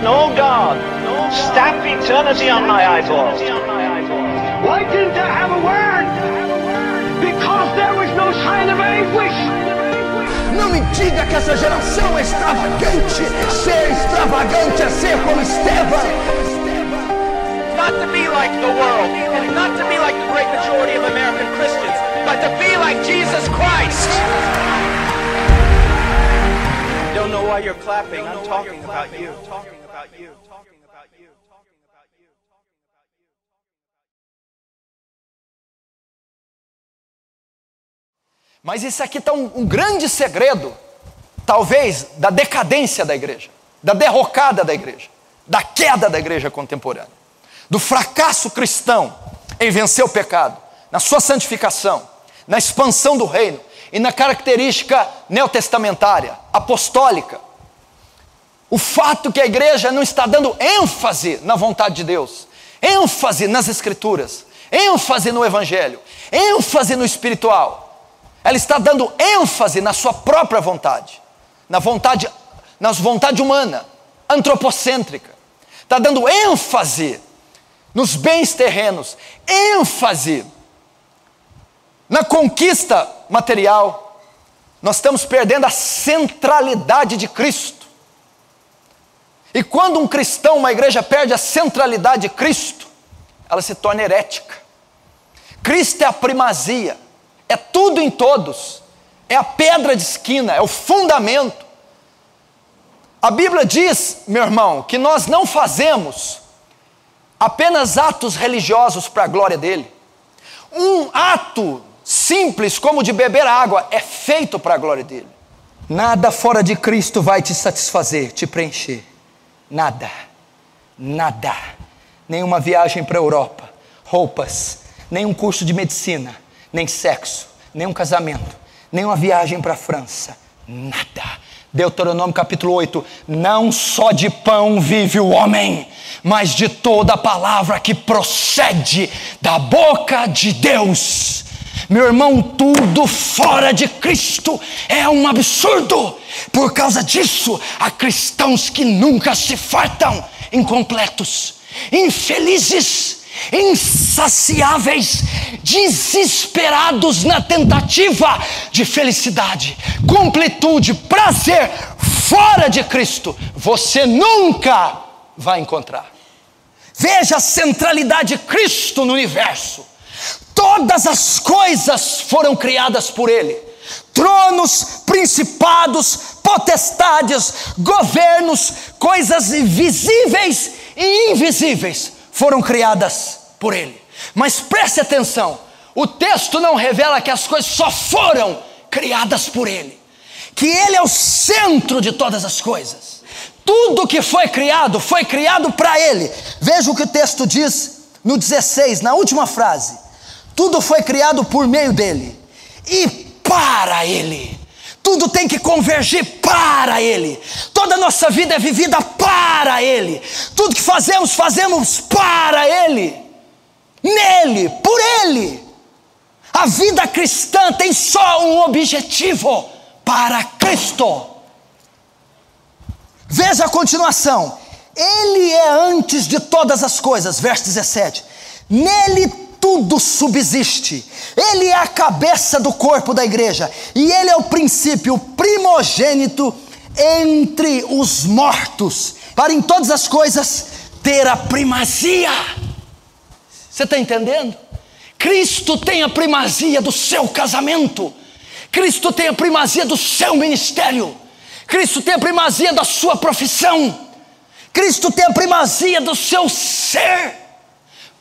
Stamp eternity on my eyeballs. Why didn't I have a word? Because there was no sign of anguish. Não me diga que essa geração é extravagante. Ser extravagante é ser como Estevão. Not to be like the world, and not to be like the great majority of American Christians, but to be like Jesus Christ. Don't know why you're clapping. I'm talking about you. About you. Mas isso aqui está um, um grande segredo, talvez, da decadência da igreja, da derrocada da igreja, da queda da igreja contemporânea, do fracasso cristão em vencer o pecado, na sua santificação, na expansão do reino e na característica neotestamentária, apostólica. O fato que a igreja não está dando ênfase na vontade de Deus, ênfase nas Escrituras, ênfase no Evangelho, ênfase no espiritual. Ela está dando ênfase na sua própria vontade, na vontade, na vontade humana, antropocêntrica. Está dando ênfase nos bens terrenos, ênfase na conquista material. Nós estamos perdendo a centralidade de Cristo. E quando um cristão, uma igreja perde a centralidade de Cristo, ela se torna herética. Cristo é a primazia é tudo em todos, é a pedra de esquina, é o fundamento. A Bíblia diz, meu irmão, que nós não fazemos apenas atos religiosos para a glória dele. Um ato simples como de beber água é feito para a glória dele. Nada fora de Cristo vai te satisfazer, te preencher. Nada. Nada. Nenhuma viagem para a Europa, roupas, nenhum curso de medicina nem sexo, nem um casamento, nem uma viagem para a França, nada. Deuteronômio capítulo 8: Não só de pão vive o homem, mas de toda palavra que procede da boca de Deus. Meu irmão, tudo fora de Cristo é um absurdo. Por causa disso, há cristãos que nunca se fartam, incompletos, infelizes insaciáveis, desesperados na tentativa de felicidade, completude, prazer fora de Cristo, você nunca vai encontrar. Veja a centralidade de Cristo no universo. Todas as coisas foram criadas por Ele. Tronos, principados, potestades, governos, coisas visíveis e invisíveis foram criadas por Ele. Mas preste atenção: o texto não revela que as coisas só foram criadas por Ele, que Ele é o centro de todas as coisas. Tudo que foi criado foi criado para Ele. Veja o que o texto diz no 16, na última frase: tudo foi criado por meio dele e para Ele. Tudo tem que convergir para Ele. Toda a nossa vida é vivida para Ele. Tudo que fazemos, fazemos para Ele. Nele, por Ele. A vida cristã tem só um objetivo: para Cristo. Veja a continuação. Ele é antes de todas as coisas, verso 17. Nele tudo subsiste. Ele é a cabeça do corpo da igreja e ele é o princípio primogênito entre os mortos, para em todas as coisas ter a primazia. Você está entendendo? Cristo tem a primazia do seu casamento, Cristo tem a primazia do seu ministério, Cristo tem a primazia da sua profissão, Cristo tem a primazia do seu ser.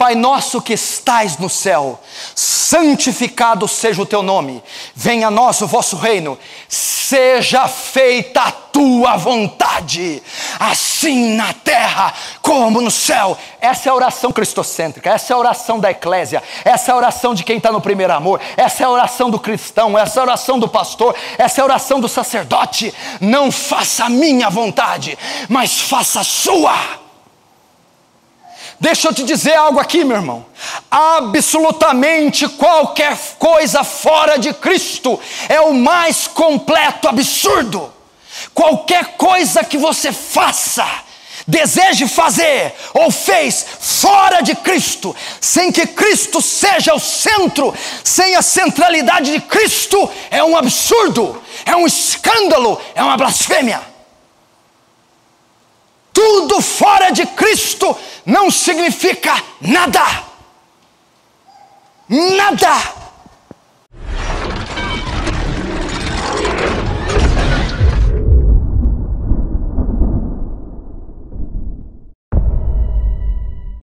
Pai nosso que estais no céu, santificado seja o teu nome, venha a nós o vosso reino, seja feita a tua vontade, assim na terra como no céu. Essa é a oração cristocêntrica, essa é a oração da eclésia, essa é a oração de quem está no primeiro amor, essa é a oração do cristão, essa é a oração do pastor, essa é a oração do sacerdote. Não faça a minha vontade, mas faça a sua. Deixa eu te dizer algo aqui, meu irmão. Absolutamente qualquer coisa fora de Cristo é o mais completo absurdo. Qualquer coisa que você faça deseje fazer ou fez fora de Cristo, sem que Cristo seja o centro, sem a centralidade de Cristo, é um absurdo, é um escândalo, é uma blasfêmia. Tudo fora de Cristo não significa nada. Nada.